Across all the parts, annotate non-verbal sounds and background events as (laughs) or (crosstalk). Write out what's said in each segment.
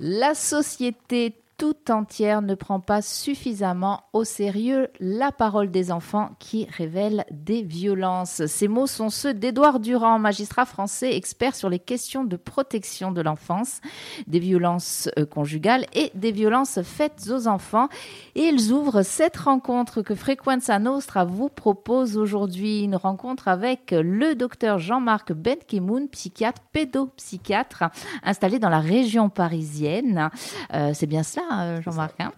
La société tout entière ne prend pas suffisamment au sérieux la parole des enfants qui révèlent des violences. Ces mots sont ceux d'Édouard Durand, magistrat français expert sur les questions de protection de l'enfance, des violences euh, conjugales et des violences faites aux enfants. Et ils ouvrent cette rencontre que Frequenza Nostra vous propose aujourd'hui, une rencontre avec le docteur Jean-Marc Benkimoun, psychiatre, pédopsychiatre, installé dans la région parisienne. Euh, c'est bien cela euh, Jean-Marc. Hein.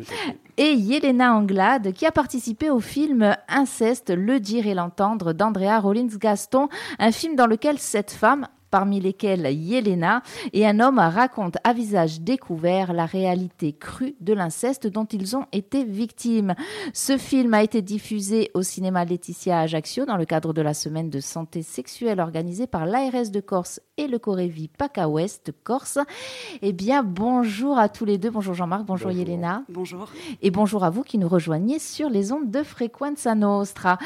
et Yelena Anglade, qui a participé au film Inceste, le dire et l'entendre d'Andrea Rollins-Gaston, un film dans lequel cette femme parmi lesquels Yelena, et un homme raconte à visage découvert la réalité crue de l'inceste dont ils ont été victimes. Ce film a été diffusé au cinéma Laetitia Ajaccio dans le cadre de la semaine de santé sexuelle organisée par l'ARS de Corse et le Corévi PACA Ouest Corse. Eh bien, bonjour à tous les deux. Bonjour Jean-Marc, bonjour, Yelena. Bonjour. Et bonjour à vous qui nous rejoignez sur les ondes de Frequenza Nostra.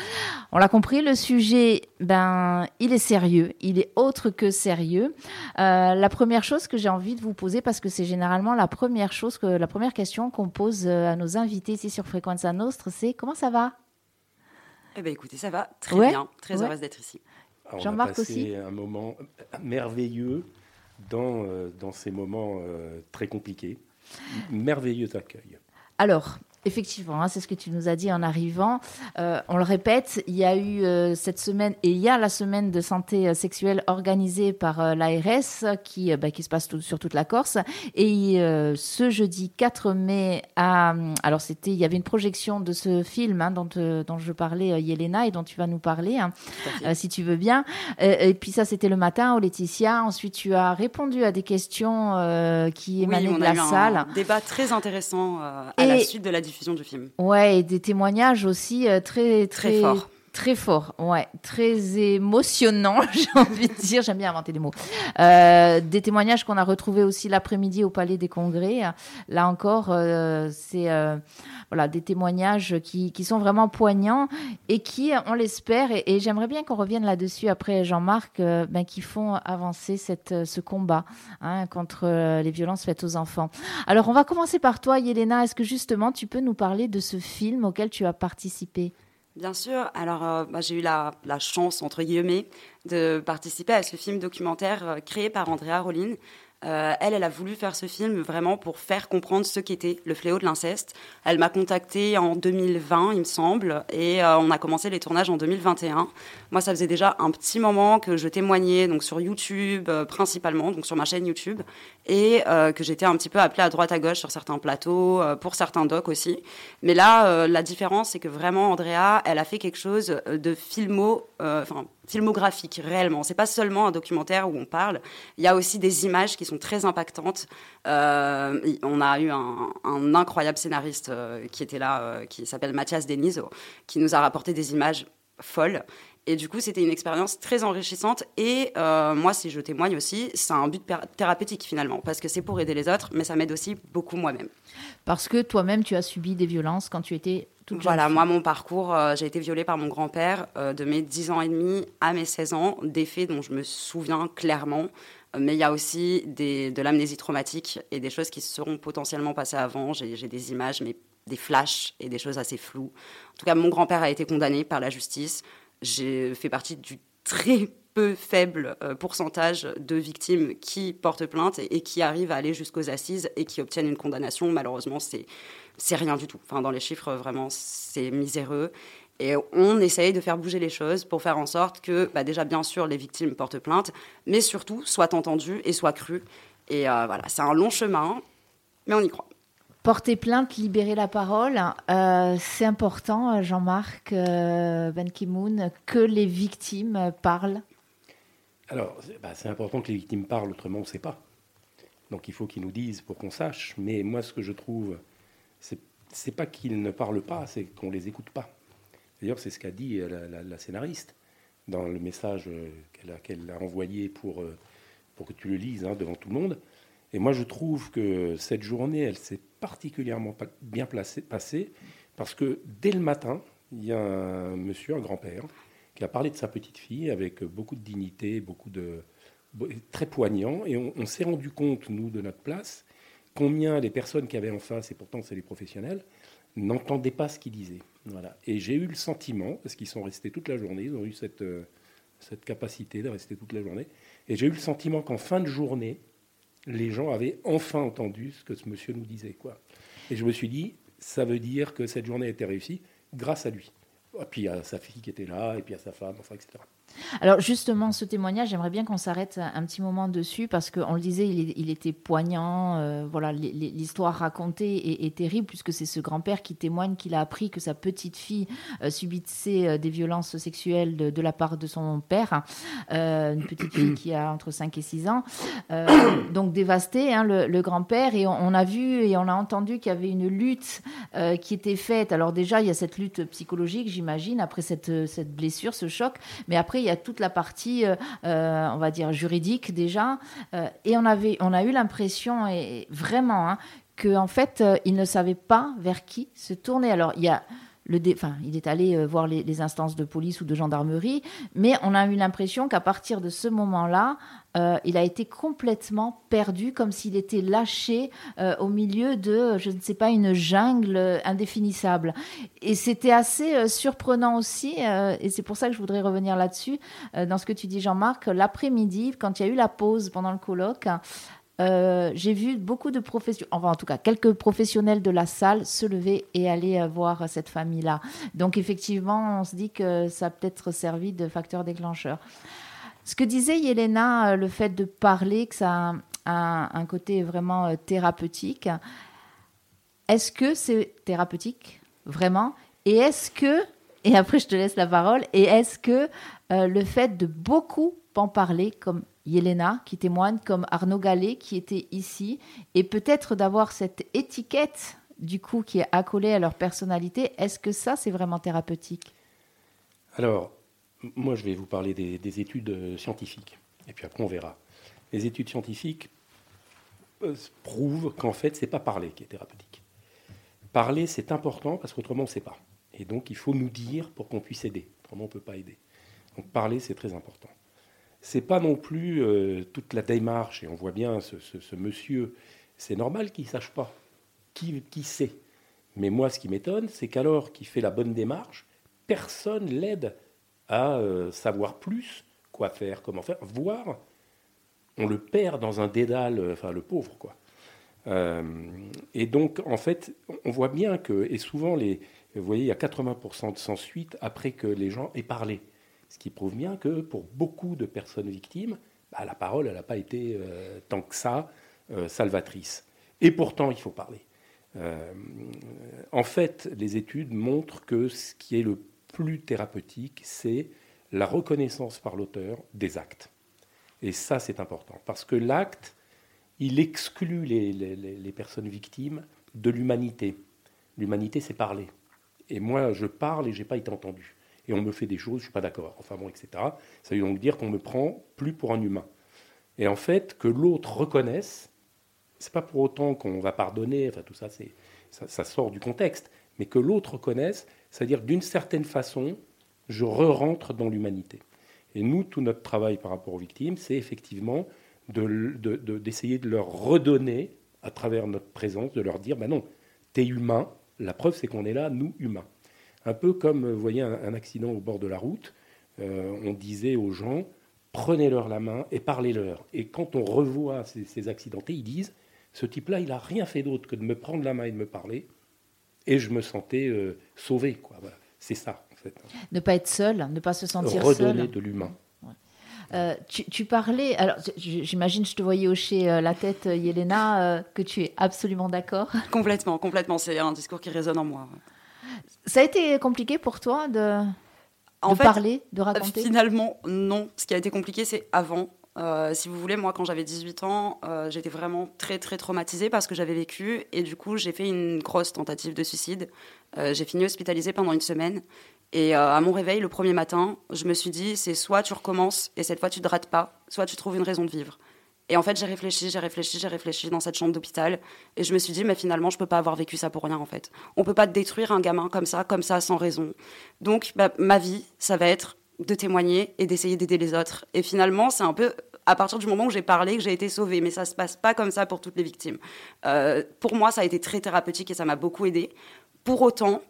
On l'a compris, le sujet, ben, il est sérieux, il est autre que sérieux. Euh, la première chose que j'ai envie de vous poser, parce que c'est généralement la première chose, que, la première question qu'on pose euh, à nos invités ici sur Frequenza Nostra, c'est comment ça va? Eh bien, écoutez, ça va très bien, très heureuse d'être ici. Jean-Marc aussi. un moment merveilleux dans, euh, dans ces moments très compliqués. Merveilleux accueil. Alors, Effectivement, hein, c'est ce que tu nous as dit en arrivant. Euh, on le répète, il y a eu euh, cette semaine et il y a la semaine de santé euh, sexuelle organisée par l'ARS qui, bah, qui se passe sur toute la Corse. Et ce jeudi 4 mai, à, alors c'était, il y avait une projection de ce film hein, dont, dont je parlais, Yelena, et dont tu vas nous parler, hein, si tu veux bien. et puis ça, c'était le matin au Laetitia. Ensuite, tu as répondu à des questions qui émanaient de la salle. Un débat très intéressant à la suite de la diffusion du film. Ouais, et des témoignages aussi euh, très, très, très forts. Très fort, ouais, très émotionnant, (laughs) j'ai envie de dire. J'aime bien inventer des mots. Euh, des témoignages qu'on a retrouvés aussi l'après-midi au Palais des Congrès. Là encore, euh, c'est voilà des témoignages qui, qui, sont vraiment poignants et qui, on l'espère, et, j'aimerais bien qu'on revienne là-dessus après Jean-Marc, ben, qui font avancer cette, ce combat hein, contre les violences faites aux enfants. Alors, on va commencer par toi, Yelena. Est-ce que justement tu peux nous parler de ce film auquel tu as participé? Bien sûr. Alors, euh, bah, j'ai eu la, chance, entre guillemets, de participer à ce film documentaire euh, créé par Andrea Rollin, euh, elle, elle a voulu faire ce film vraiment pour faire comprendre ce qu'était le fléau de l'inceste. Elle m'a contactée en 2020, il me semble, et on a commencé les tournages en 2021. Moi, ça faisait déjà un petit moment que je témoignais donc sur YouTube principalement, donc sur ma chaîne YouTube, et que j'étais un petit peu appelée à droite à gauche sur certains plateaux, pour certains docs aussi. Mais là, la différence, c'est que vraiment, Andrea, elle a fait quelque chose de filmo, enfin filmographique réellement. C'est pas seulement un documentaire où on parle. Il y a aussi des images qui sont très impactantes. Euh, on a eu un, incroyable scénariste euh, qui était là, euh, qui s'appelle Mathias Deniso, qui nous a rapporté des images folles. Et du coup, c'était une expérience très enrichissante. Et moi, si je témoigne aussi, c'est un but thérapeutique finalement, parce que c'est pour aider les autres, mais ça m'aide aussi beaucoup moi-même. Parce que toi-même, tu as subi des violences quand tu étais voilà, moi, mon parcours, euh, j'ai été violée par mon grand-père euh, de mes 10 ans et demi à mes 16 ans, des faits dont je me souviens clairement. Euh, mais il y a aussi des, de l'amnésie traumatique et des choses qui se seront potentiellement passées avant. J'ai des images, mais des flashs et des choses assez floues. En tout cas, mon grand-père a été condamné par la justice. J'ai fait partie du très peu faible pourcentage de victimes qui portent plainte et, qui arrivent à aller jusqu'aux assises et qui obtiennent une condamnation. Malheureusement, c'est c'est rien du tout. Enfin, dans les chiffres, vraiment, c'est miséreux. Et on essaye de faire bouger les choses pour faire en sorte que, bah, déjà, bien sûr, les victimes portent plainte, mais surtout soient entendues et soient crues. Et euh, voilà, c'est un long chemin, mais on y croit. Porter plainte, libérer la parole, euh, c'est important, Jean-Marc euh, Ben Ki-moon, que les victimes parlent. Alors, bah, c'est important que les victimes parlent, autrement on ne sait pas. Donc il faut qu'ils nous disent pour qu'on sache. Mais moi, ce que je trouve c'est pas qu'ils ne parlent pas, c'est qu'on les écoute pas. D'ailleurs, c'est ce qu'a dit la, scénariste dans le message qu'elle a, envoyé pour, euh, pour que tu le lises hein, devant tout le monde. Et moi, je trouve que cette journée, elle s'est particulièrement bien placée, passée parce que dès le matin, il y a un monsieur, un grand-père, qui a parlé de sa petite fille avec beaucoup de dignité, beaucoup de très poignant, et on s'est rendu compte, nous, de notre place, combien les personnes qui avaient en face, et pourtant c'est les professionnels, n'entendaient pas ce qu'ils disaient. Voilà. Et j'ai eu le sentiment, parce qu'ils sont restés toute la journée, ils ont eu cette, euh, cette capacité de rester toute la journée, et j'ai eu le sentiment qu'en fin de journée, les gens avaient enfin entendu ce que ce monsieur nous disait. Quoi. Et je me suis dit, ça veut dire que cette journée a été réussie grâce à lui. Et puis à sa fille qui était là, et puis à sa femme, enfin, etc. Alors justement, ce témoignage, j'aimerais bien qu'on s'arrête un petit moment dessus parce qu'on le disait, il, était poignant. Euh, voilà, l'histoire racontée est, terrible puisque c'est ce grand-père qui témoigne qu'il a appris que sa petite fille euh, subissait euh, des violences sexuelles de, la part de son père, une petite fille qui a entre 5 et 6 ans. donc dévasté, hein, le, grand-père. Et on, a vu et on a entendu qu'il y avait une lutte qui était faite. Alors déjà, il y a cette lutte psychologique, j'imagine, après cette, cette blessure, ce choc. Mais après, il y a toute la partie, euh, euh, on va dire, juridique déjà. Euh, et on, avait, on a eu l'impression, et vraiment, hein, qu'en fait, il ne savait pas vers qui se tourner. Alors, il y a il est allé voir les, instances de police ou de gendarmerie, mais on a eu l'impression qu'à partir de ce moment-là, euh, il a été complètement perdu, comme s'il était lâché euh, au milieu de, je ne sais pas, une jungle indéfinissable. Et c'était assez euh, surprenant aussi, et c'est pour ça que je voudrais revenir là-dessus, dans ce que tu dis, Jean-Marc, l'après-midi, quand il y a eu la pause pendant le colloque. J'ai vu beaucoup de professionnels, enfin en tout cas quelques professionnels de la salle se lever et aller voir cette famille-là. Donc effectivement, on se dit que ça a peut-être servi de facteur déclencheur. Ce que disait Yelena, euh, le fait de parler, que ça a un, côté vraiment euh, thérapeutique, est-ce que c'est thérapeutique, vraiment? Et est-ce que, et après je te laisse la parole, et est-ce que euh, le fait de beaucoup en parler, comme Yelena qui témoigne, comme Arnaud Gallet qui était ici, et peut-être d'avoir cette étiquette du coup qui est accolée à leur personnalité, est-ce que ça c'est vraiment thérapeutique? Alors, moi, je vais vous parler des, études euh, scientifiques. Et puis après, on verra. Les études scientifiques euh, prouvent qu'en fait, c'est pas parler qui est thérapeutique. Parler, c'est important parce qu'autrement, on ne sait pas. Et donc, il faut nous dire pour qu'on puisse aider. Autrement, on ne peut pas aider. Donc, parler, c'est très important. C'est pas non plus euh, toute la démarche, et on voit bien ce, monsieur, c'est normal qu'il ne sache pas qui, qui sait. Mais moi, ce qui m'étonne, c'est qu'alors qu'il fait la bonne démarche, personne l'aide à euh, savoir plus quoi faire, comment faire, voire on le perd dans un dédale, euh, enfin le pauvre quoi. Et donc en fait, on voit bien que, et souvent les, vous voyez, il y a 80% de sans suite après que les gens aient parlé, ce qui prouve bien que pour beaucoup de personnes victimes, bah, la parole, n'a pas été tant que ça salvatrice. Et pourtant, il faut parler. en fait, les études montrent que ce qui est le plus thérapeutique, c'est la reconnaissance par l'auteur des actes. Et ça, c'est important, parce que l'acte, il exclut les, personnes victimes de l'humanité. L'humanité, c'est parler. Et moi, je parle et j'ai pas été entendu. Et on me fait des choses, je suis pas d'accord. Enfin bon, etc. Ça veut donc dire qu'on me prend plus pour un humain. Et en fait, que l'autre reconnaisse, c'est pas pour autant qu'on va pardonner. Enfin, tout ça, c'est ça, ça sort du contexte. Mais que l'autre reconnaisse, c'est-à-dire d'une certaine façon, je re-rentre dans l'humanité. Et nous, tout notre travail par rapport aux victimes, c'est effectivement d'essayer de, leur redonner, à travers notre présence, de leur dire, ben non, t'es humain, la preuve c'est qu'on est là, nous, humains. Un peu comme, vous voyez, un, accident au bord de la route, euh, on disait aux gens, prenez-leur la main et parlez-leur. Et quand on revoit ces, ces accidentés, ils disent, ce type-là, il n'a rien fait d'autre que de me prendre la main et de me parler et je me sentais euh, sauvé. Quoi. C'est ça, en fait. Ne pas être seul, ne pas se sentir seul. Redonner de l'humain. Euh, tu, parlais, alors j'imagine, je te voyais hocher euh, la tête, Yelena, que tu es absolument d'accord. Complètement, complètement. C'est un discours qui résonne en moi. Ça a été compliqué pour toi de, en parler, de raconter Finalement, non. Ce qui a été compliqué, c'est avant. Euh, si vous voulez, moi, quand j'avais 18 ans, euh, j'étais vraiment très, très traumatisée parce que j'avais vécu. Et du coup, j'ai fait une grosse tentative de suicide. Euh, j'ai fini hospitalisée pendant une semaine. Et à mon réveil, le premier matin, je me suis dit, c'est soit tu recommences et cette fois tu ne te rates pas, soit tu trouves une raison de vivre. Et en fait, j'ai réfléchi, j'ai réfléchi, j'ai réfléchi dans cette chambre d'hôpital. Et je me suis dit, mais finalement, je peux pas avoir vécu ça pour rien, en fait. On peut pas détruire un gamin comme ça, comme ça, sans raison. Donc, bah, ma vie, ça va être de témoigner et d'essayer d'aider les autres. Et finalement, c'est un peu à partir du moment où j'ai parlé que j'ai été sauvée. Mais ça se passe pas comme ça pour toutes les victimes. Euh, pour moi, ça a été très thérapeutique et ça m'a beaucoup aidé. Pour autant,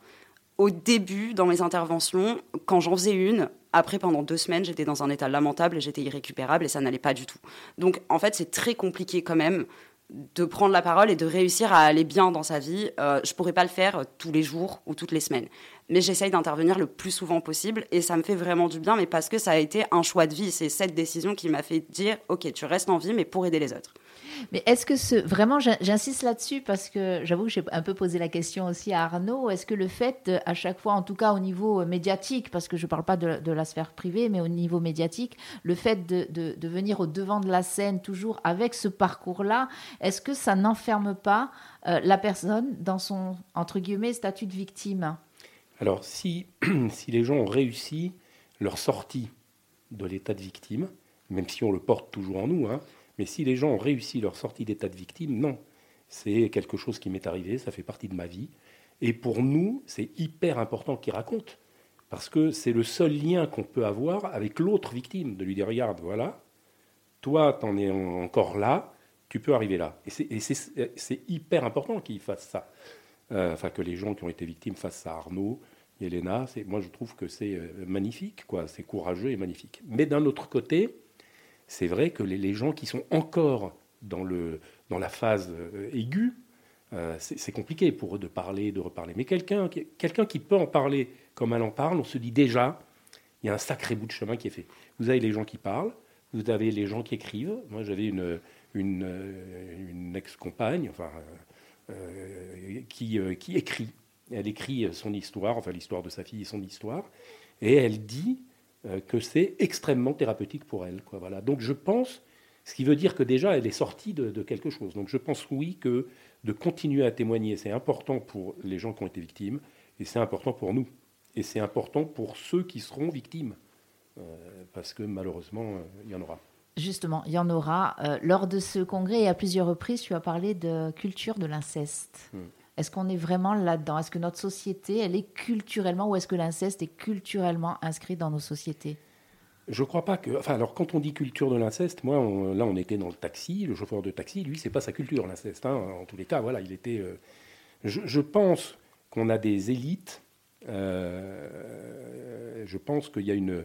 au début, dans mes interventions, quand j'en faisais une, après, pendant deux semaines, j'étais dans un état lamentable et j'étais irrécupérable et ça n'allait pas du tout. Donc, en fait, c'est très compliqué quand même de prendre la parole et de réussir à aller bien dans sa vie. Euh, je pourrais pas le faire tous les jours ou toutes les semaines, mais j'essaye d'intervenir le plus souvent possible et ça me fait vraiment du bien, mais parce que ça a été un choix de vie. C'est cette décision qui m'a fait dire, ok, tu restes en vie, mais pour aider les autres. Mais est-ce que ce, vraiment, j'insiste là-dessus parce que j'avoue que j'ai un peu posé la question aussi à Arnaud. Est-ce que le fait, à chaque fois, en tout cas au niveau euh, médiatique, parce que je ne parle pas de, la sphère privée, mais au niveau médiatique, le fait de, de, venir au devant de la scène toujours avec ce parcours-là, est-ce que ça n'enferme pas euh, la personne dans son entre guillemets statut de victime? Alors, si, (clears throat) si les gens ont réussi leur sortie de l'état de victime, même si on le porte toujours en nous, hein, mais si les gens ont réussi leur sortie d'état de victime, non. C'est quelque chose qui m'est arrivé, ça fait partie de ma vie. Et pour nous, c'est hyper important qu'ils racontent. Parce que c'est le seul lien qu'on peut avoir avec l'autre victime, de lui dire, regarde, voilà, toi, tu en es encore là, tu peux arriver là. Et c'est hyper important qu'ils fassent ça. Euh, enfin, que les gens qui ont été victimes fassent ça. Arnaud, Elena, moi je trouve que c'est euh, magnifique, quoi. C'est courageux et magnifique. Mais d'un autre côté, c'est vrai que les, gens qui sont encore dans, le, dans la phase euh, aiguë, euh, c'est compliqué pour eux de parler, de reparler. Mais quelqu'un quelqu'un qui peut en parler comme elle en parle, on se dit déjà, il y a un sacré bout de chemin qui est fait. Vous avez les gens qui parlent, vous avez les gens qui écrivent. Moi, j'avais une, une, euh, ex-compagne enfin, qui, qui écrit. Elle écrit son histoire, enfin l'histoire de sa fille et son histoire. Et elle dit que c'est extrêmement thérapeutique pour elle. Quoi, voilà. Donc je pense, ce qui veut dire que déjà elle est sortie de, quelque chose. Donc je pense oui que de continuer à témoigner, c'est important pour les gens qui ont été victimes, et c'est important pour nous. Et c'est important pour ceux qui seront victimes, euh, parce que malheureusement, euh, il y en aura. Justement, il y en aura. lors de ce congrès, et à plusieurs reprises, tu as parlé de culture de l'inceste. Hmm. Est-ce qu'on est vraiment là-dedans? Est-ce que notre société, elle est culturellement, ou est-ce que l'inceste est culturellement inscrit dans nos sociétés? Je crois pas que. Enfin, alors, quand on dit culture de l'inceste, moi, là, on était dans le taxi. Le chauffeur de taxi, lui, c'est pas sa culture, l'inceste. Hein. En tous les cas, voilà, il était. Euh, je, pense qu'on a des élites. Euh, je pense qu'il y a une,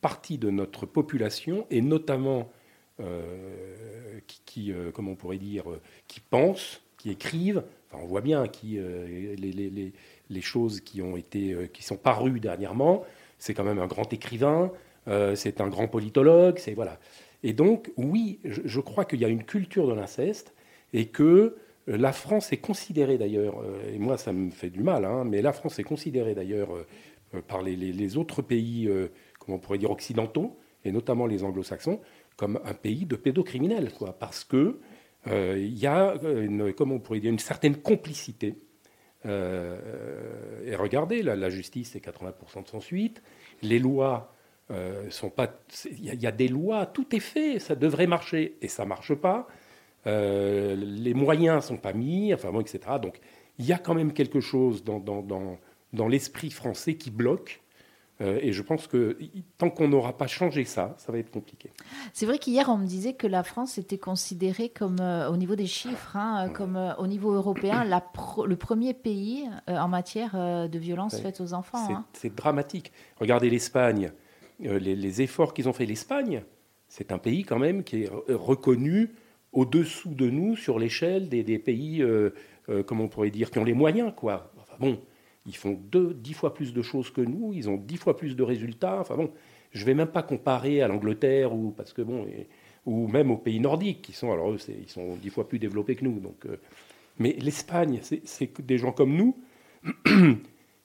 partie de notre population, et notamment euh, qui, qui comment on pourrait dire, qui pense, qui écrivent, on voit bien qui, euh, les, choses qui ont été, euh, qui sont parues dernièrement. C'est quand même un grand écrivain, euh, c'est un grand politologue, c'est voilà. Et donc, oui, je, crois qu'il y a une culture de l'inceste et que la France est considérée d'ailleurs, et moi ça me fait du mal, hein, mais la France est considérée d'ailleurs par les, autres pays, comment on pourrait dire, occidentaux, et notamment les anglo-saxons, comme un pays de pédocriminels, quoi, parce que euh, il y a une, comment on pourrait dire, une certaine complicité. Euh, et regardez, la, justice, c'est 80% de son suite. Les lois euh, sont pas. Il y, a des lois, tout est fait, ça devrait marcher et ça marche pas. les moyens sont pas mis, enfin bon, etc. Donc il y a quand même quelque chose dans l'esprit français qui bloque. Euh, et je pense que tant qu'on n'aura pas changé ça, ça va être compliqué. C'est vrai qu'hier, on me disait que la France était considérée comme, euh, au niveau des chiffres, hein, comme euh, au niveau européen, la le premier pays en matière de violence faite aux enfants. Hein. C'est dramatique. Regardez l'Espagne, les, efforts qu'ils ont fait. L'Espagne, c'est un pays quand même qui est reconnu au-dessous de nous sur l'échelle des, des, pays, comment on pourrait dire, qui ont les moyens. Quoi. Enfin, bon, ils font deux, dix fois plus de choses que nous, ils ont dix fois plus de résultats. Enfin bon, je ne vais même pas comparer à l'Angleterre ou parce que bon, ou même aux pays nordiques qui sont alors eux, ils sont dix fois plus développés que nous. Donc, euh, mais l'Espagne, c'est des gens comme nous, (clears throat)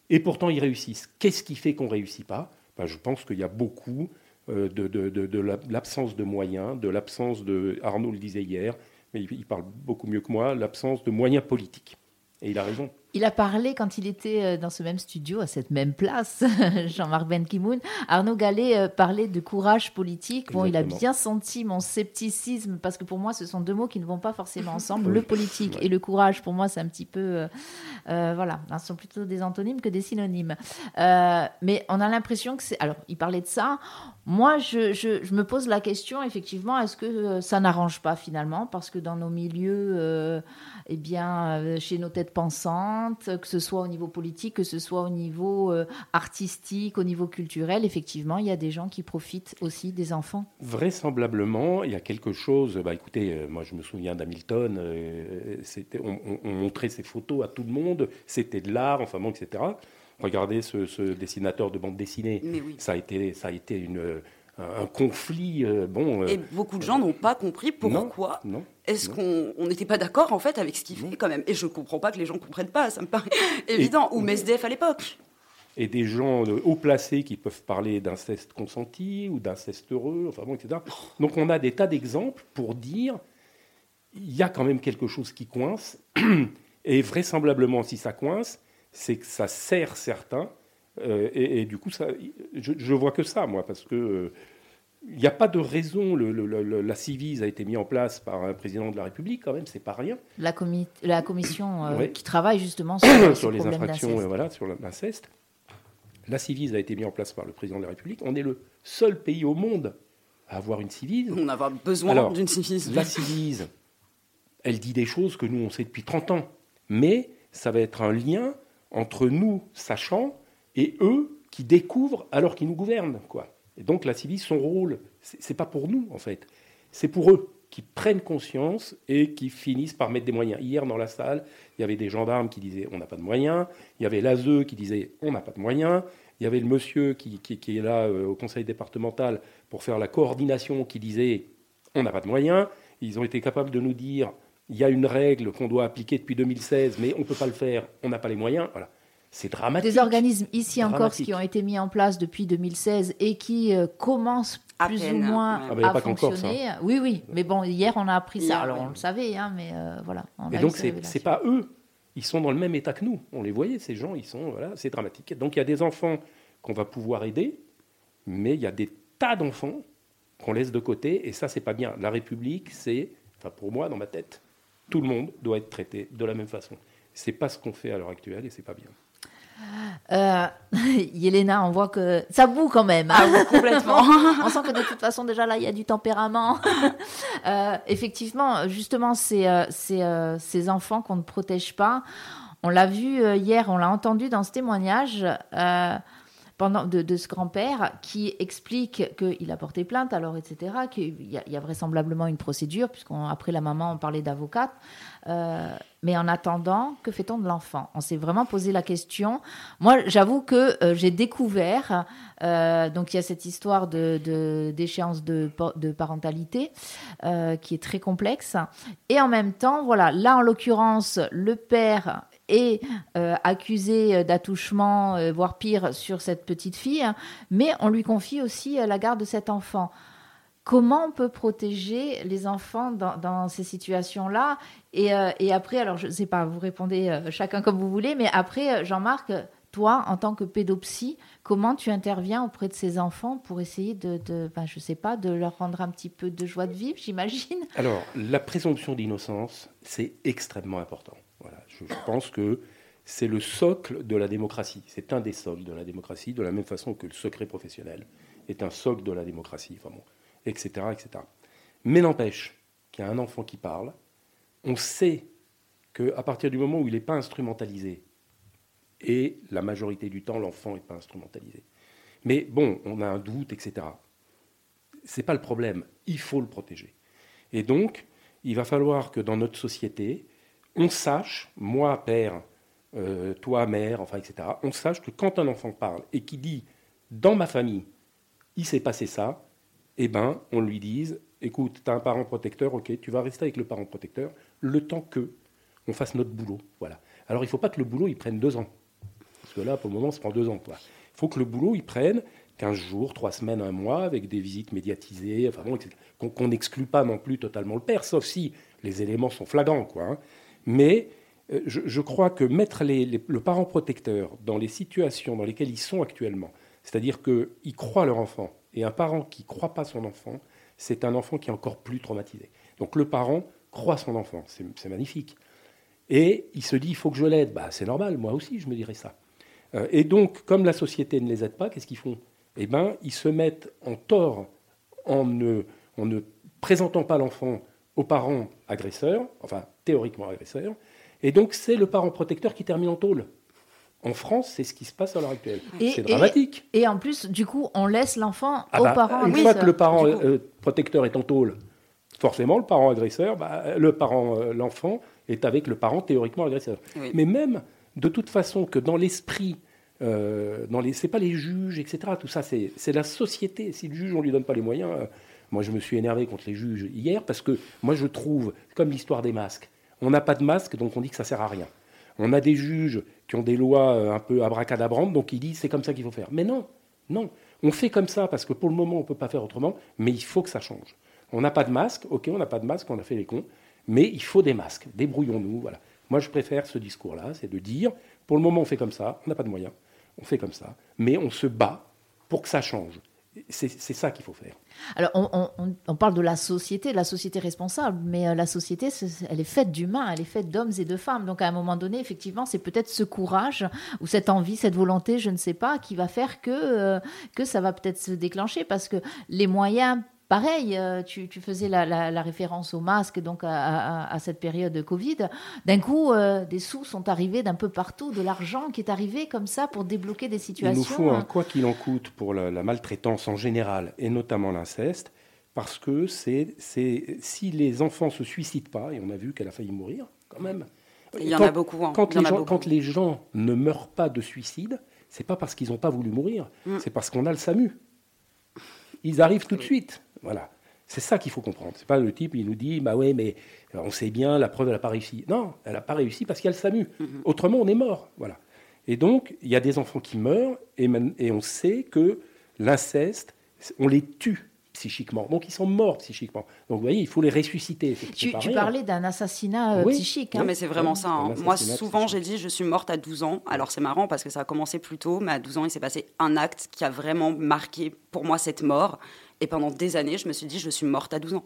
et pourtant ils réussissent. Qu'est-ce qui fait qu'on réussit pas? Ben, Je pense qu'il y a beaucoup euh, de, de, de, l'absence de moyens, de l'absence de Arnaud le disait hier, mais il parle beaucoup mieux que moi, l'absence de moyens politiques. Et il a raison. Il a parlé quand il était euh, dans ce même studio, à cette même place, (laughs) Jean-Marc Ben Kimoun. Arnaud Gallet euh, parlait de courage politique. Bon, il a bien senti mon scepticisme parce que pour moi, ce sont deux mots qui ne vont pas forcément (laughs) ensemble. Le politique et le courage, pour moi, c'est un petit peu, euh, voilà, ce sont plutôt des antonymes que des synonymes. mais on a l'impression que c'est. Alors, il parlait de ça. Moi, je, je, me pose la question, effectivement, est-ce que ça n'arrange pas finalement? Parce que dans nos milieux, eh bien, chez nos têtes pensantes que ce soit au niveau politique, que ce soit au niveau euh, artistique, au niveau culturel, effectivement, il y a des gens qui profitent aussi des enfants. Vraisemblablement, il y a quelque chose. Bah, écoutez, euh, moi je me souviens d'Hamilton, euh, on, montrait ses photos à tout le monde, c'était de l'art, enfin bon, etc. Regardez ce, dessinateur de bande dessinée. Ça a été, ça a été une un conflit. Euh, bon, euh, et beaucoup de gens n'ont pas compris pourquoi est-ce qu'on n'était pas d'accord en fait avec ce qu'il fait quand même. Et je ne comprends pas que les gens ne comprennent pas, ça me paraît évident. Ou Mesdef à l'époque. Et des gens euh, haut placés qui peuvent parler d'inceste consenti ou d'inceste heureux, enfin bon, etc. Donc on a des tas d'exemples pour dire il y a quand même quelque chose qui coince. (clears throat) Et vraisemblablement, si ça coince, c'est que ça sert certains euh, et, du coup, ça, je, je, vois que ça, moi, parce que il n'y a pas de raison. Le, la Civise a été mise en place par un président de la République, quand même, c'est pas rien. La, la commission euh, qui travaille justement sur, (coughs) sur les infractions, euh, voilà, sur l'inceste. La Civise a été mise en place par le président de la République. On est le seul pays au monde à avoir une Civise. On a besoin d'une Civise. La Civise, elle dit des choses que nous, on sait depuis 30 ans. Mais ça va être un lien entre nous, sachant, et eux qui découvrent alors qu'ils nous gouvernent. Quoi. Et donc la Civis, son rôle, c'est pas pour nous en fait, c'est pour eux qui prennent conscience et qui finissent par mettre des moyens. Hier dans la salle, il y avait des gendarmes qui disaient on n'a pas de moyens, il y avait l'ASE qui disait on n'a pas de moyens, il y avait le monsieur qui, qui, est là euh, au conseil départemental pour faire la coordination qui disait on n'a pas de moyens. Ils ont été capables de nous dire il y a une règle qu'on doit appliquer depuis 2016, mais on ne peut pas le faire, on n'a pas les moyens. Voilà. C'est dramatique. Des organismes ici en Corse qui ont été mis en place depuis 2016 et qui euh, commencent plus ou moins ah bah, à fonctionner. oui, oui. Mais bon, hier on a appris ça. Alors on le savait, hein, mais euh, voilà. et donc c'est pas eux. Ils sont dans le même état que nous. On les voyait, ces gens. Ils sont voilà, c'est dramatique. Donc il y a des enfants qu'on va pouvoir aider, mais il y a des tas d'enfants qu'on laisse de côté et ça c'est pas bien. La République, c'est, enfin pour moi dans ma tête, tout le monde doit être traité de la même façon. C'est pas ce qu'on fait à l'heure actuelle et c'est pas bien. Euh, (laughs) Yelena, on voit que ça boue quand même. Hein. Ah, complètement. (laughs) on sent que de toute façon, déjà là, il y a du tempérament. (laughs) Euh, effectivement, justement, c'est euh, ces enfants qu'on ne protège pas. On l'a vu hier, on l'a entendu dans ce témoignage pendant, de, ce grand-père qui explique qu'il a porté plainte, alors, etc., qu'il y, y, a vraisemblablement une procédure, puisqu'après la maman, on parlait d'avocate. Euh, mais en attendant, que fait-on de l'enfant? On s'est vraiment posé la question. Moi, j'avoue que euh, j'ai découvert, euh, donc il y a cette histoire de, d'échéance de, de, parentalité qui est très complexe. Et en même temps, voilà, là en l'occurrence, le père est accusé d'attouchement, voire pire, sur cette petite fille, mais on lui confie aussi la garde de cet enfant. Comment on peut protéger les enfants dans, ces situations-là euh, et, après, alors je ne sais pas, vous répondez euh, chacun comme vous voulez, mais après, euh, Jean-Marc, toi, en tant que pédopsie, comment tu interviens auprès de ces enfants pour essayer de, ben, je sais pas, de leur rendre un petit peu de joie de vivre, j'imagine? Alors, la présomption d'innocence, c'est extrêmement important. Voilà, je, pense que c'est le socle de la démocratie. C'est un des socles de la démocratie, de la même façon que le secret professionnel est un socle de la démocratie. Enfin bon, etc. Mais n'empêche qu'il y a un enfant qui parle, on sait qu'à partir du moment où il n'est pas instrumentalisé, et la majorité du temps, l'enfant n'est pas instrumentalisé. Mais bon, on a un doute, etc. Ce n'est pas le problème. Il faut le protéger. Et donc, il va falloir que dans notre société, on sache, moi, père, euh, toi, mère, enfin, etc., on sache que quand un enfant parle et qui dit, dans ma famille, il s'est passé ça, eh ben, on lui dise, écoute, tu as un parent protecteur, ok, tu vas rester avec le parent protecteur le temps que on fasse notre boulot. Voilà. Alors, il ne faut pas que le boulot, il prenne deux ans. Parce que là, pour le moment, ça prend deux ans. Il faut que le boulot, il prenne 15 jours, 3 semaines, un mois, avec des visites médiatisées, enfin qu'on n'exclut pas non plus totalement le père, sauf si les éléments sont flagrants. Quoi, hein. Mais euh, je, crois que mettre le parent protecteur dans les situations dans lesquelles ils sont actuellement, c'est-à-dire qu'ils croient leur enfant, et un parent qui ne croit pas son enfant, c'est un enfant qui est encore plus traumatisé. Donc le parent croit son enfant, c'est magnifique. Et il se dit, il faut que je l'aide. Bah, c'est normal, moi aussi, je me dirais ça. Euh, et donc, comme la société ne les aide pas, qu'est-ce qu'ils font? Eh bien, ils se mettent en tort en ne, en ne présentant pas l'enfant aux parents agresseurs, enfin théoriquement agresseurs, et donc c'est le parent protecteur qui termine en tôle. En France, c'est ce qui se passe à l'heure actuelle. C'est dramatique. Et, en plus, du coup, on laisse l'enfant ah aux bah, parents Une fois que le parent euh, protecteur est en tôle, forcément, le parent agresseur, bah, le parent, euh, l'enfant est avec le parent théoriquement agresseur. Mais même, de toute façon, que dans l'esprit, euh, dans les, c'est pas les juges, etc. Tout ça, c'est, c'est la société. Si le juge, on lui donne pas les moyens. Euh, moi, je me suis énervé contre les juges hier parce que moi, je trouve, comme l'histoire des masques, on n'a pas de masque, donc on dit que ça sert à rien. On a des juges qui ont des lois euh, un peu abracadabrantes, donc ils disent c'est comme ça qu'il faut faire. Mais non, non. On fait comme ça parce que pour le moment, on ne peut pas faire autrement, mais il faut que ça change. On n'a pas de masque, ok, on n'a pas de masque, on a fait les cons, mais il faut des masques. Débrouillons-nous, voilà. Moi, je préfère ce discours-là, c'est de dire, pour le moment, on fait comme ça, on n'a pas de moyens, on fait comme ça, mais on se bat pour que ça change. C'est ça qu'il faut faire. Alors, on, parle de la société, de la société responsable, mais euh, la société, elle est faite d'humains, elle est faite d'hommes et de femmes. Donc, à un moment donné, effectivement, c'est peut-être ce courage ou cette envie, cette volonté, je ne sais pas, qui va faire que, euh, que ça va peut-être se déclencher parce que les moyens Pareil, euh, tu, faisais la, référence au masque, donc à, cette période de Covid. D'un coup, euh, des sous sont arrivés d'un peu partout, de l'argent qui est arrivé comme ça pour débloquer des situations. Il nous faut un quoi qu'il en coûte pour la, maltraitance en général, et notamment l'inceste, parce que c'est si les enfants se suicident pas, et on a vu qu'elle a failli mourir quand même. Il y en a beaucoup. Hein. Quand, les gens, quand les gens ne meurent pas de suicide, c'est pas parce qu'ils n'ont pas voulu mourir, mm. c'est parce qu'on a le SAMU. Ils arrivent tout de suite. Voilà. C'est ça qu'il faut comprendre. C'est pas le type, il nous dit, bah ouais, mais on sait bien, la preuve, elle n'a pas réussi. Non, elle n'a pas réussi parce qu'il y a le SAMU. Mm-hmm. Autrement, on est mort. Voilà. Et donc, il y a des enfants qui meurent et, et on sait que l'inceste, on les tue psychiquement. Donc, ils sont morts psychiquement. Donc, vous voyez, il faut les ressusciter. Tu, parlais d'un assassinat euh, psychique. Hein. Non, mais c'est vraiment ça. Hein. Moi, souvent, j'ai dit, je suis morte à 12 ans. Alors, c'est marrant parce que ça a commencé plus tôt, mais à 12 ans, il s'est passé un acte qui a vraiment marqué pour moi cette mort. Et pendant des années, je me suis dit, je suis morte à 12 ans.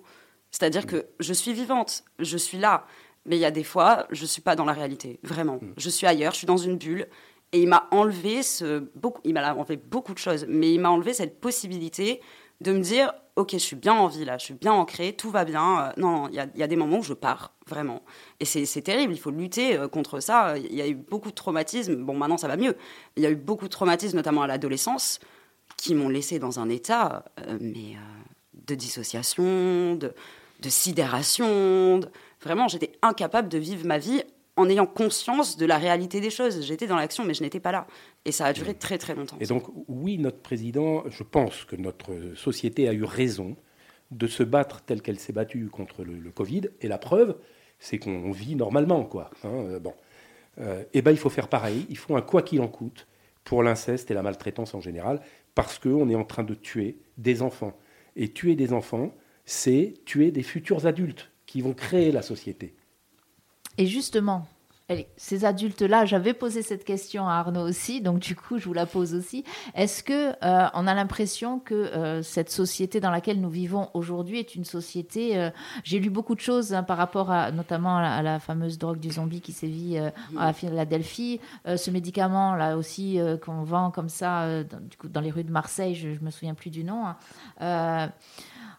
C'est-à-dire que je suis vivante, je suis là, mais il y a des fois, je ne suis pas dans la réalité, vraiment. Mm. Je suis ailleurs, je suis dans une bulle. Et il m'a enlevé ce beaucoup, il m'a enlevé beaucoup de choses, mais il m'a enlevé cette possibilité de me dire, ok, je suis bien en vie là, je suis bien ancrée, tout va bien. Euh, non, il y, a des moments où je pars vraiment, et c'est terrible. Il faut lutter euh, contre ça. Il y a eu beaucoup de traumatismes. Bon, maintenant ça va mieux. Il y a eu beaucoup de traumatismes, notamment à l'adolescence qui m'ont laissé dans un état euh, mais, euh, de dissociation, de, sidération. Vraiment, j'étais incapable de vivre ma vie en ayant conscience de la réalité des choses. J'étais dans l'action, mais je n'étais pas là. Et ça a duré très très longtemps. Et donc, oui, notre président, je pense que notre société a eu raison de se battre telle qu'elle s'est battue contre le, Covid. Et la preuve, c'est qu'on vit normalement, quoi. Hein, euh, bon. eh ben, il faut faire pareil. Il faut un quoi qu'il en coûte pour l'inceste et la maltraitance en général parce qu'on est en train de tuer des enfants. Et tuer des enfants, c'est tuer des futurs adultes qui vont créer la société. Et justement, ces adultes-là, j'avais posé cette question à Arnaud aussi, donc du coup, je vous la pose aussi. Est-ce que euh, on a l'impression que euh, cette société dans laquelle nous vivons aujourd'hui est une société euh, J'ai lu beaucoup de choses hein, par rapport à, notamment à la, fameuse drogue du zombie qui sévit à Philadelphie, ce médicament là aussi qu'on vend comme ça, dans, du coup, dans les rues de Marseille, je, ne me souviens plus du nom. Hein.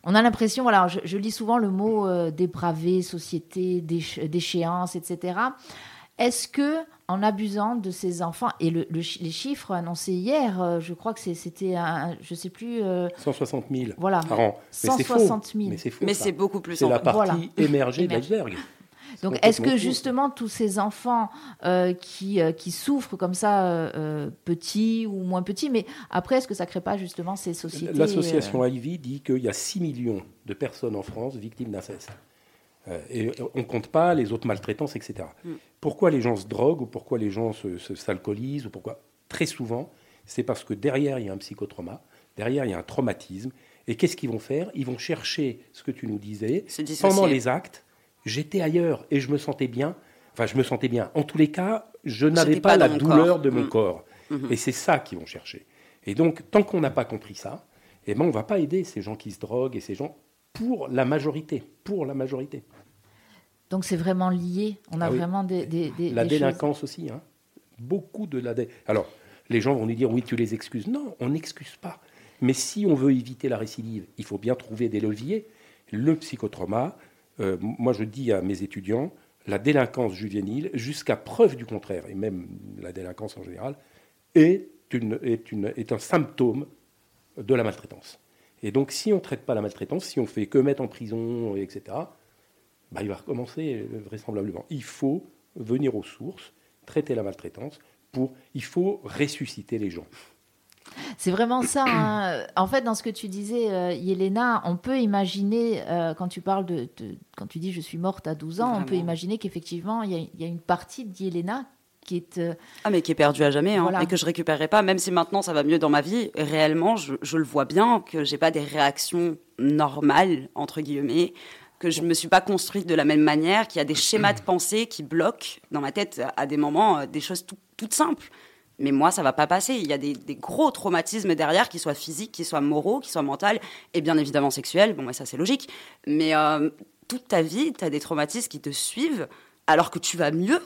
on a l'impression, voilà, je, je, lis souvent le mot dépravé, société, déchéance, etc. Est-ce que, en abusant de ces enfants, et les chiffres annoncés hier, euh, je crois que c'était, je ne sais plus... 160 euh, 000 voilà, par an. 160 000. Mais c'est beaucoup plus. C'est la partie émergée de l'iceberg. Donc, est-ce que justement tous ces enfants euh, qui, qui souffrent comme ça, petits ou moins petits, mais après, est-ce que ça ne crée pas justement ces sociétés L'association Ivy dit qu'il y a 6 millions de personnes en France victimes d'inceste. Euh, et on ne compte pas les autres maltraitances, etc. Mm. Pourquoi les gens se droguent ou pourquoi les gens s'alcoolisent ou pourquoi? Très souvent, c'est parce que derrière, il y a un psychotrauma, derrière, il y a un traumatisme. Et qu'est-ce qu'ils vont faire? Ils vont chercher ce que tu nous disais. Pendant les actes, j'étais ailleurs et je me sentais bien. Enfin, je me sentais bien. En tous les cas, je n'avais pas, la douleur de mon mm. corps. Mm-hmm. Et c'est ça qu'ils vont chercher. Et donc, tant qu'on n'a pas compris ça, eh ben, on ne va pas aider ces gens qui se droguent et ces gens pour la majorité. Pour la majorité. Donc c'est vraiment lié. On a ah vraiment des, la délinquance aussi. Hein. Beaucoup de la. Alors les gens vont nous dire oui, tu les excuses. Non, on n'excuse pas. Mais si on veut éviter la récidive, il faut bien trouver des leviers. Le psychotrauma, euh, moi je dis à mes étudiants, la délinquance juvénile, jusqu'à preuve du contraire, et même la délinquance en général, est, une, est, une, est un symptôme de la maltraitance. Et donc si on ne traite pas la maltraitance, si on fait que mettre en prison, etc., bah, il va recommencer euh, vraisemblablement. Il faut venir aux sources, traiter la maltraitance, pour, il faut ressusciter les gens. C'est vraiment ça. Hein. En fait, dans ce que tu disais, euh, Yelena, on peut imaginer, euh, quand tu parles de, Quand tu dis je suis morte à 12 ans, on peut imaginer qu'effectivement, il y, a une partie d'Yelena qui est. Euh, ah, mais qui est perdue à jamais, hein, et que je récupérerai pas, même si maintenant ça va mieux dans ma vie. Réellement, je, je le vois bien, que j'ai pas des réactions normales, entre guillemets, que je ne me suis pas construite de la même manière, qu'il y a des schémas de pensée qui bloquent dans ma tête à des moments des choses toutes simples. Mais moi, ça va pas passer. Il y a des, gros traumatismes derrière, qu'ils soient physiques, qu'ils soient moraux, qu'ils soient mentaux, et bien évidemment sexuels. Bon, ça, c'est logique. Mais euh, toute ta vie, tu as des traumatismes qui te suivent alors que tu vas mieux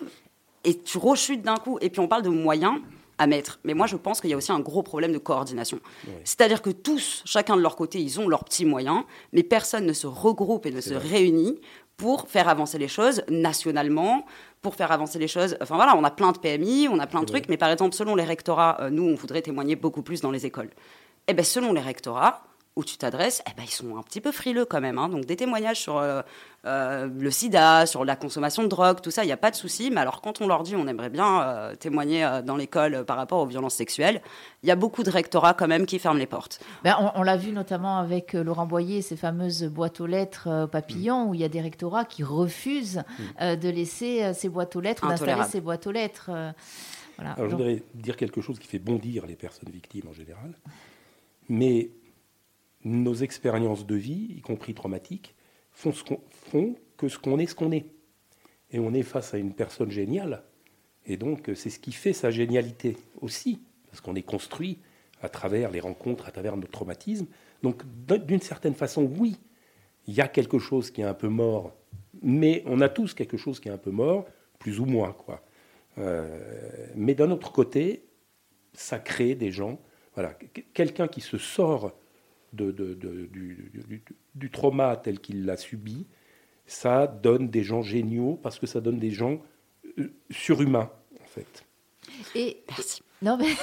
et tu rechutes d'un coup. Et puis, on parle de moyens à mettre. Mais moi, je pense qu'il y a aussi un gros problème de coordination. C'est-à-dire que tous, chacun de leur côté, ils ont leurs petits moyens, mais personne ne se regroupe et ne se réunit pour faire avancer les choses nationalement, pour faire avancer les choses. Enfin voilà, on a plein de PMI, on a plein de trucs, mais par exemple, selon les rectorats, euh, nous, on voudrait témoigner beaucoup plus dans les écoles. Eh bien, selon les rectorats, où tu t'adresses, eh ben, ils sont un petit peu frileux quand même. Hein. Donc des témoignages sur euh, euh, le sida, sur la consommation de drogue, tout ça, il n'y a pas de souci. Mais alors quand on leur dit on aimerait bien euh, témoigner dans l'école par rapport aux violences sexuelles, il y a beaucoup de rectorats quand même qui ferment les portes. Ben, on, l'a vu notamment avec Laurent Boyer, ces fameuses boîtes aux lettres papillons, où il y a des rectorats qui refusent mm. de laisser ces boîtes aux lettres, d'installer ces boîtes aux lettres. Voilà. Alors, je voudrais dire quelque chose qui fait bondir les personnes victimes en général. Mais nos expériences de vie, y compris traumatiques, font, font que ce qu'on est, ce qu'on est. Et on est face à une personne géniale. Et donc, c'est ce qui fait sa génialité aussi, parce qu'on est construit à travers les rencontres, à travers notre traumatisme. Donc, d'une certaine façon, oui, il y a quelque chose qui est un peu mort, mais on a tous quelque chose qui est un peu mort, plus ou moins, quoi. Euh, mais d'un autre côté, ça crée des gens. Voilà, quelqu'un qui se sort de, du, trauma tel qu'il l'a subi, ça donne des gens géniaux parce que ça donne des gens euh, surhumains, en fait. Et, Merci. Non, mais...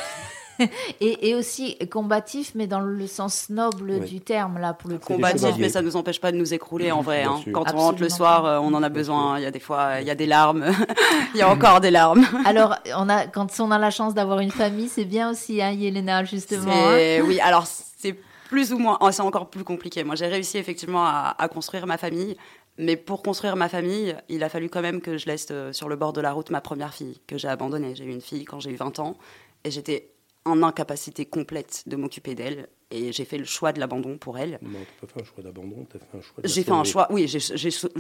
(laughs) et, aussi combatif, mais dans le sens noble du terme, là, pour le coup. Combatif, mais ça ne nous empêche pas de nous écrouler, en vrai. Hein. Quand on rentre le soir, euh, on en a besoin. Il y a des fois, il y a des larmes. (laughs) il y a encore des larmes. (laughs) alors, on a, quand on a la chance d'avoir une famille, c'est bien aussi, hein, Yelena, justement. Hein. Oui, alors, c'est plus ou moins. Oh, c'est encore plus compliqué. Moi, j'ai réussi effectivement à, construire ma famille. Mais pour construire ma famille, il a fallu quand même que je laisse euh, sur le bord de la route ma première fille, que j'ai abandonnée. J'ai eu une fille quand j'ai eu 20 ans. Et j'étais en incapacité complète de m'occuper d'elle. Et j'ai fait le choix de l'abandon pour elle. Non, tu pas fait un choix d'abandon, tu as fait un choix J'ai fait un choix, oui, j'ai,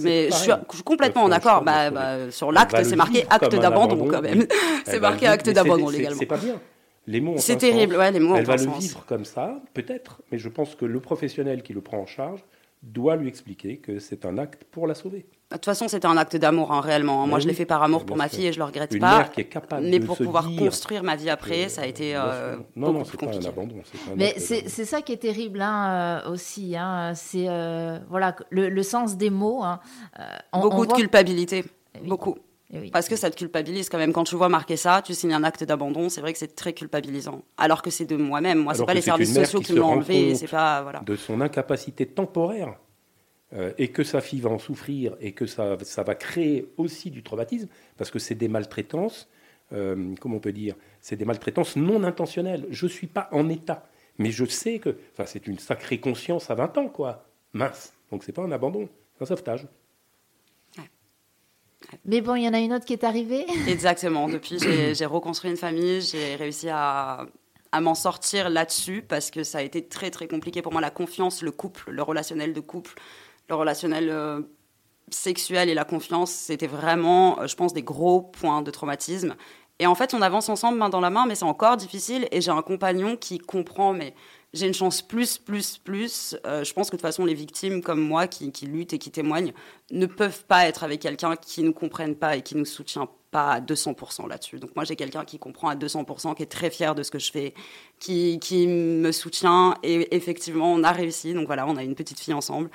mais je suis, complètement en accord. Bah, bah, sur l'acte, c'est marqué acte d'abandon quand même. (laughs) c'est marqué acte d'abandon légalement. C'est pas bien. Les mots C'est terrible, ouais, les mots Elle va le vivre comme ça, peut-être, mais je pense que le professionnel qui le prend en charge doit lui expliquer que c'est un acte pour la sauver. De toute façon, c'était un acte d'amour, hein, réellement. Moi, je l'ai fait par amour pour ma fille et je le regrette pas. qui est capable mais pour pouvoir construire ma vie après, ça a été euh, non, non, c'est pas un abandon. mais c'est ça qui est terrible hein, euh, aussi. Hein, c'est euh, voilà le, sens des mots. Hein. Beaucoup de culpabilité, eh beaucoup. Eh Parce que ça te culpabilise quand même. Quand tu vois marquer ça, tu signes un acte d'abandon, c'est vrai que c'est très culpabilisant. Alors que c'est de moi-même. Moi, c'est pas les services sociaux qui, me l'ont enlevé. C'est pas voilà. De son incapacité temporaire euh, et que sa fille va en souffrir et que ça, ça va créer aussi du traumatisme parce que c'est des maltraitances. Euh, comment on peut dire C'est des maltraitances non intentionnelles. Je suis pas en état, mais je sais que. Enfin, c'est une sacrée conscience à 20 ans, quoi. Mince. Donc c'est pas un abandon, c'est un sauvetage. Mais bon, il y en a une autre qui est arrivée. (laughs) Exactement. Depuis, j'ai reconstruit une famille, j'ai réussi à, à m'en sortir là-dessus parce que ça a été très très compliqué pour moi. La confiance, le couple, le relationnel de couple, le relationnel euh, sexuelle et la confiance, c'était vraiment, je pense, des gros points de traumatisme. Et en fait, on avance ensemble main dans la main, mais c'est encore difficile. Et j'ai un compagnon qui comprend, mais j'ai une chance plus, plus, plus. Euh, je pense que de toute façon, les victimes comme moi qui, qui, luttent et qui témoignent ne peuvent pas être avec quelqu'un qui ne comprenne pas et qui nous soutient pas à 200% là-dessus. Donc moi, j'ai quelqu'un qui comprend à 200%, qui est très fier de ce que je fais, qui, qui me soutient. Et effectivement, on a réussi. Donc voilà, on a une petite fille ensemble.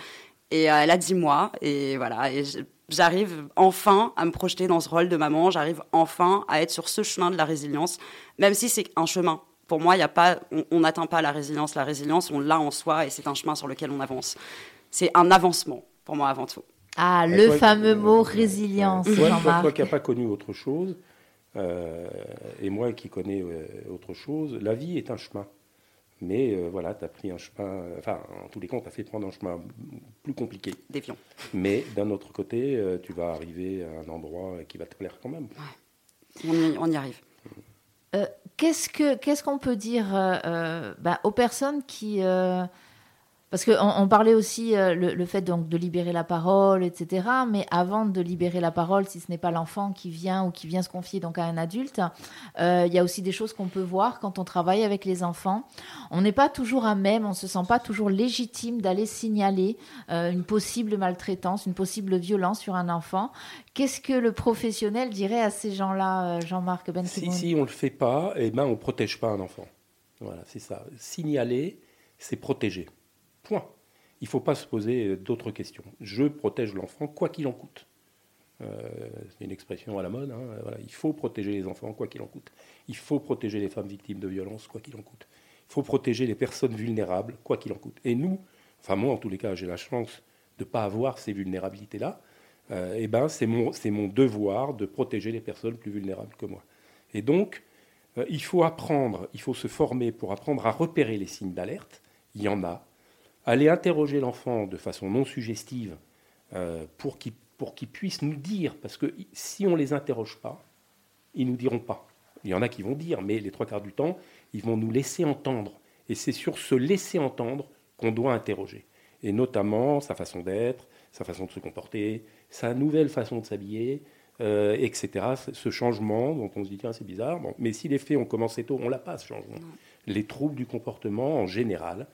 Et euh, elle a 10 mois. Et voilà, et j'arrive enfin à me projeter dans ce rôle de maman. J'arrive enfin à être sur ce chemin de la résilience, même si c'est un chemin pour moi, y a pas, on n'atteint pas la résilience. La résilience, on l'a en soi et c'est un chemin sur lequel on avance. C'est un avancement, pour moi, avant tout. Ah, le fameux mot résilience, Jean-Marc. Toi, qui n'as pas connu autre chose, euh, et moi qui connais euh, autre chose, la vie est un chemin. Mais euh, voilà, tu as pris un chemin, enfin, en tous les cas, tu as fait prendre un chemin plus compliqué. Défiant. Mais d'un autre côté, tu vas arriver à un endroit qui va te plaire quand même. Ouais. On, y, arrive. Qu'est-ce qu'on ce qu'on peut dire euh, euh, bah, aux personnes qui... Euh, parce qu'on on parlait aussi le, fait donc de libérer la parole, etc. Mais avant de libérer la parole, si ce n'est pas l'enfant qui vient ou qui vient se confier donc à un adulte, il y a aussi des choses qu'on peut voir quand on travaille avec les enfants. On n'est pas toujours à même, on se sent pas toujours légitime d'aller signaler une possible maltraitance, une possible violence sur un enfant. Qu'est-ce que le professionnel dirait à ces gens-là, euh, Jean-Marc Ben si, si, on ne le fait pas, eh ben, on ne protège pas un enfant. Voilà, c'est ça. Signaler, c'est protéger. Point. Il ne faut pas se poser d'autres questions. Je protège l'enfant quoi qu'il en coûte. Euh, c'est une expression à la mode. Hein. Voilà. Il faut protéger les enfants quoi qu'il en coûte. Il faut protéger les femmes victimes de violences quoi qu'il en coûte. Il faut protéger les personnes vulnérables quoi qu'il en coûte. Et nous, enfin moi en tous les cas, j'ai la chance de ne pas avoir ces vulnérabilités-là. Euh, eh ben, c'est mon, mon, devoir de protéger les personnes plus vulnérables que moi. Et donc, euh, il faut apprendre, il faut se former pour apprendre à repérer les signes d'alerte. Il y en a. Aller interroger l'enfant de façon non suggestive euh, pour qu'il pour qu'il puisse nous dire, parce que si on ne les interroge pas, ils ne nous diront pas. Il y en a qui vont dire, mais les trois quarts du temps, ils vont nous laisser entendre. Et c'est sur ce laisser entendre qu'on doit interroger. Et notamment sa façon d'être, sa façon de se comporter, sa nouvelle façon de s'habiller, euh, etc. Ce changement dont on se dit, tiens, c'est bizarre. Bon, mais si les faits ont commencé tôt, on l'a pas, ce changement. Les troubles du comportement, en général,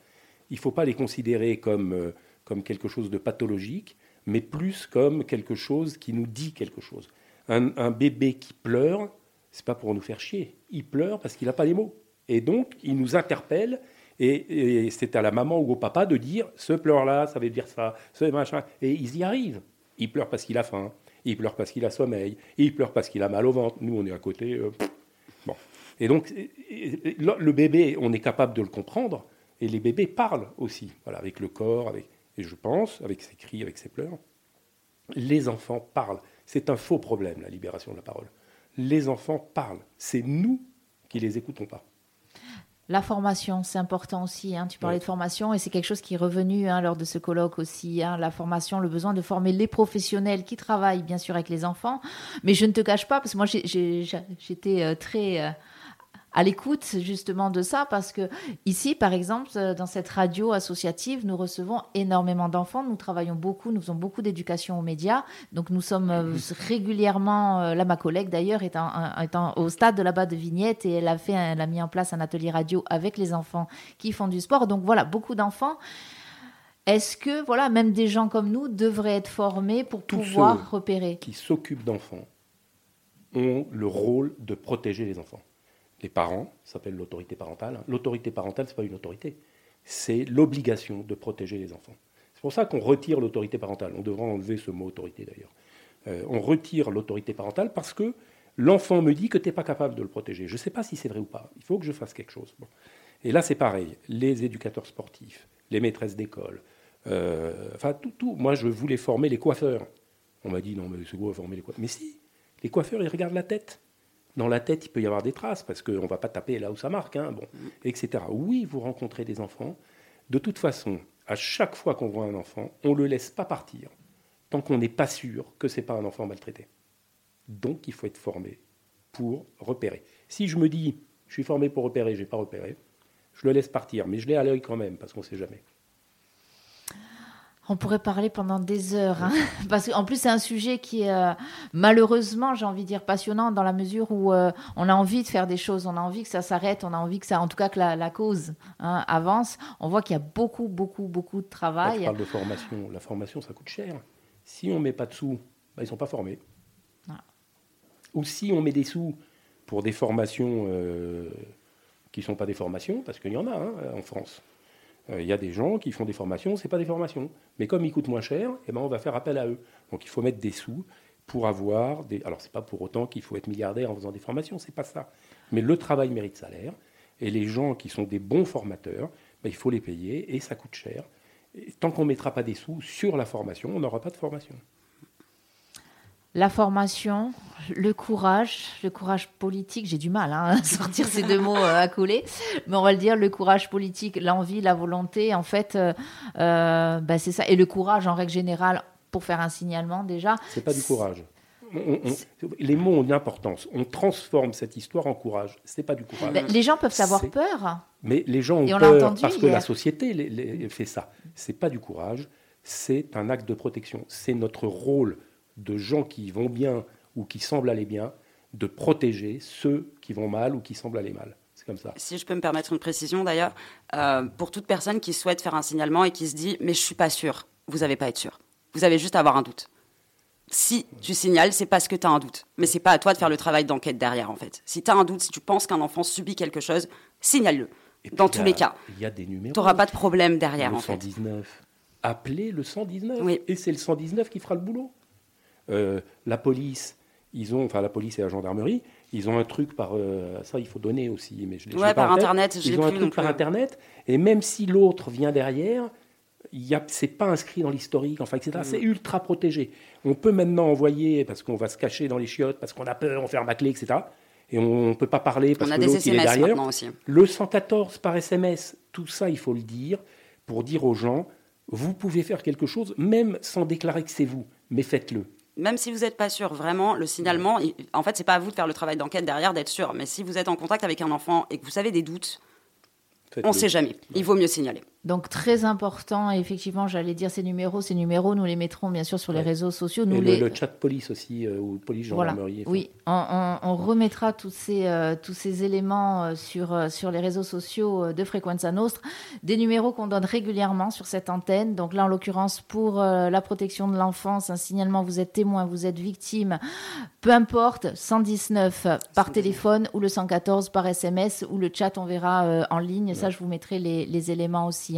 il ne faut pas les considérer comme, euh, comme quelque chose de pathologique, mais plus comme quelque chose qui nous dit quelque chose. Un, bébé qui pleure, c'est pas pour nous faire chier. Il pleure parce qu'il n'a pas les mots. Et donc, il nous interpelle et, c'est à la maman ou au papa de dire ce pleur-là, ça veut dire ça, ce machin. Et ils y arrivent. Il pleure parce qu'il a faim, il pleure parce qu'il a sommeil, il pleure parce qu'il a mal au ventre. Nous, on est à côté. Euh, bon. Et donc, le bébé, on est capable de le comprendre, et les bébés parlent aussi, voilà, avec le corps, avec, et je pense, avec ses cris, avec ses pleurs. Les enfants parlent. C'est un faux problème, la libération de la parole. Les enfants parlent. C'est nous qui les écoutons pas. La formation, c'est important aussi. Hein. Tu parlais de formation et c'est quelque chose qui est revenu hein, lors de ce colloque aussi. Hein. La formation, le besoin de former les professionnels qui travaillent bien sûr avec les enfants. Mais je ne te cache pas, parce que moi j'étais euh, très... À l'écoute justement de ça parce que ici, par exemple, euh, dans cette radio associative, nous recevons énormément d'enfants. Nous travaillons beaucoup, nous faisons beaucoup d'éducation aux médias. Donc nous sommes euh, régulièrement, euh, là ma collègue d'ailleurs est, au stade de là-bas de Vignette et elle a fait, elle a mis en place un atelier radio avec les enfants qui font du sport. Donc voilà, beaucoup d'enfants. Est-ce que voilà, même des gens comme nous devraient être formés pour pouvoir repérer? Qui s'occupent d'enfants ont le rôle de protéger les enfants les parents, ça s'appelle l'autorité parentale. L'autorité parentale, ce n'est pas une autorité, c'est l'obligation de protéger les enfants. C'est pour ça qu'on retire l'autorité parentale. On devrait enlever ce mot autorité d'ailleurs. Euh, on retire l'autorité parentale parce que l'enfant me dit que tu n'es pas capable de le protéger. Je ne sais pas si c'est vrai ou pas. Il faut que je fasse quelque chose. Et là, c'est pareil. Les éducateurs sportifs, les maîtresses d'école, euh, enfin tout, tout. Moi, je voulais former les coiffeurs. On m'a dit non, mais c'est quoi former les coiffeurs? Mais si, les coiffeurs, ils regardent la tête. Dans la tête, il peut y avoir des traces, parce qu'on ne va pas taper là où ça marque, hein, bon, etc. Oui, vous rencontrez des enfants. De toute façon, à chaque fois qu'on voit un enfant, on ne le laisse pas partir, tant qu'on n'est pas sûr que ce n'est pas un enfant maltraité. Donc, il faut être formé pour repérer. Si je me dis, je suis formé pour repérer, je n'ai pas repéré, je le laisse partir, mais je l'ai à l'œil quand même, parce qu'on ne sait jamais. On pourrait parler pendant des heures, hein. (laughs) parce qu'en plus c'est un sujet qui est euh, malheureusement, j'ai envie de dire, passionnant dans la mesure où euh, on a envie de faire des choses, on a envie que ça s'arrête, on a envie que ça, en tout cas que la, cause hein, avance. On voit qu'il y a beaucoup, beaucoup, beaucoup de travail. On parle de formation. La formation, ça coûte cher. Si on met pas de sous, bah, ils sont pas formés. Ah. Ou si on met des sous pour des formations euh, qui sont pas des formations, parce qu'il y en a hein, en France il y a des gens qui font des formations, ce n'est pas des formations. Mais comme ils coûtent moins cher, eh ben on va faire appel à eux. Donc il faut mettre des sous pour avoir des. Alors c'est pas pour autant qu'il faut être milliardaire en faisant des formations, c'est pas ça. Mais le travail mérite salaire. Et les gens qui sont des bons formateurs, ben, il faut les payer et ça coûte cher. tant qu'on ne mettra pas des sous sur la formation, on n'aura pas de formation la formation, le courage, le courage politique, j'ai du mal hein, à sortir ces deux mots euh, à coller, mais on va le dire, le courage politique, l'envie, la volonté, en fait, euh, euh, bah, c'est ça. Et le courage, en règle générale, pour faire un signalement déjà. C'est pas du courage. les mots ont une importance. On transforme cette histoire en courage. C'est pas du courage. Ben, les gens peuvent avoir peur. Mais les gens ont peur parce que la société fait ça. C'est pas du courage. C'est un acte de protection. C'est notre rôle de gens qui vont bien ou qui semblent aller bien, de protéger ceux qui vont mal ou qui semblent aller mal. C'est comme ça. Si je peux me permettre une précision d'ailleurs, euh, pour toute personne qui souhaite faire un signalement et qui se dit mais je suis pas sûr, vous n'avez pas à être sûr. Vous avez juste à avoir un doute. Si tu signales, c'est parce que tu as un doute. Mais c'est pas à toi de faire le travail d'enquête derrière, en fait. Si tu as un doute, si tu penses qu'un enfant subit quelque chose, signale-le. Dans tous les cas. Il y a des numéros. Tu n'auras pas de problème derrière, le en 119. Appelez le 119. Et c'est le 119 qui fera le boulot. Euh, la police, ils ont, enfin la police et la gendarmerie, ils ont un truc par euh, ça il faut donner aussi, mais je l'ai ouais, par internet, ils ont un truc par internet et même si l'autre vient derrière, il c'est pas inscrit dans l'historique, enfin etc. Mm. C'est ultra protégé. On peut maintenant envoyer parce qu'on va se cacher dans les chiottes, parce qu'on a peur, on ferme la clé, etc. Et on ne peut pas parler parce que l'autre est derrière. Aussi. Le 114 par SMS, tout ça il faut le dire pour dire aux gens, vous pouvez faire quelque chose même sans déclarer que c'est vous, mais faites-le même si vous n'êtes pas sûr, vraiment, le signalement, en fait, c'est pas à vous de faire le travail d'enquête derrière, d'être sûr. Mais si vous êtes en contact avec un enfant et que vous avez des doutes, on ne sait jamais. Il vaut mieux signaler. Donc très important, effectivement, j'allais dire ces numéros, ces numéros, nous les mettrons bien sûr sur les réseaux sociaux. Nous Et les... le, chat police aussi, euh, ou police gendarmerie. Oui, on, remettra tous ces, euh, tous ces éléments euh, sur, sur les réseaux sociaux de Frequenza Nostre, des numéros qu'on donne régulièrement sur cette antenne. Donc là, en l'occurrence, pour la protection de l'enfance, un signalement, vous êtes témoin, vous êtes victime, peu importe, 119 par téléphone ou le 114 par SMS ou le chat, on verra en ligne. Ça, je vous mettrai les, les éléments aussi.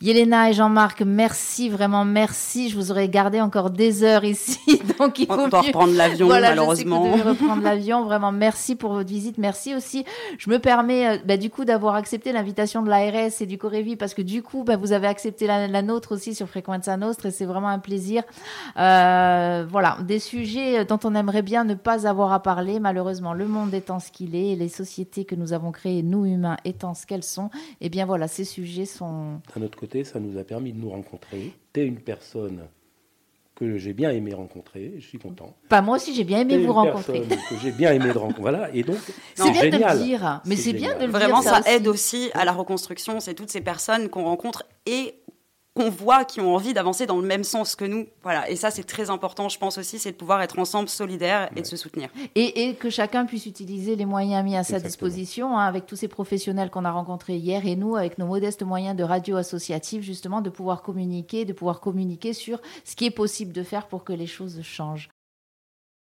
Yelena et Jean-Marc, merci, vraiment merci. Je vous aurais gardé encore des heures ici. (laughs) Donc il faut On doit reprendre l'avion, malheureusement. Je sais reprendre l'avion. Vraiment, merci pour votre visite. Merci aussi. Je me permets, euh, bah, du coup, d'avoir accepté l'invitation de l'ARS et du Corévi parce que du coup, bah, vous avez accepté la, nôtre aussi sur Frequenza Nostre et c'est vraiment un plaisir. Euh, voilà, des sujets dont on aimerait bien ne pas avoir à parler. Malheureusement, le monde étant ce qu'il est, les sociétés que nous avons créées, nous humains étant ce qu'elles sont, et eh bien voilà, ces sujets sont d'un autre côté, ça nous a permis de nous rencontrer. Tu es une personne que j'ai bien aimé rencontrer, je suis content. Pas moi aussi, j'ai bien aimé vous rencontrer. que j'ai bien aimé de rencontrer. Voilà, et donc (laughs) c'est bien de le dire, mais c'est bien de le Vraiment, dire. Vraiment, ça, aide aussi à la reconstruction. C'est toutes ces personnes qu'on rencontre et qu'on voit qui ont envie d'avancer dans le même sens que nous. Voilà. Et ça, c'est très important, je pense aussi, c'est de pouvoir être ensemble, solidaires et de se soutenir. Et, que chacun puisse utiliser les moyens mis à sa disposition, hein, avec tous ces professionnels qu'on a rencontrés hier et nous, avec nos modestes moyens de radio associative, justement, de pouvoir communiquer, de pouvoir communiquer sur ce qui est possible de faire pour que les choses changent.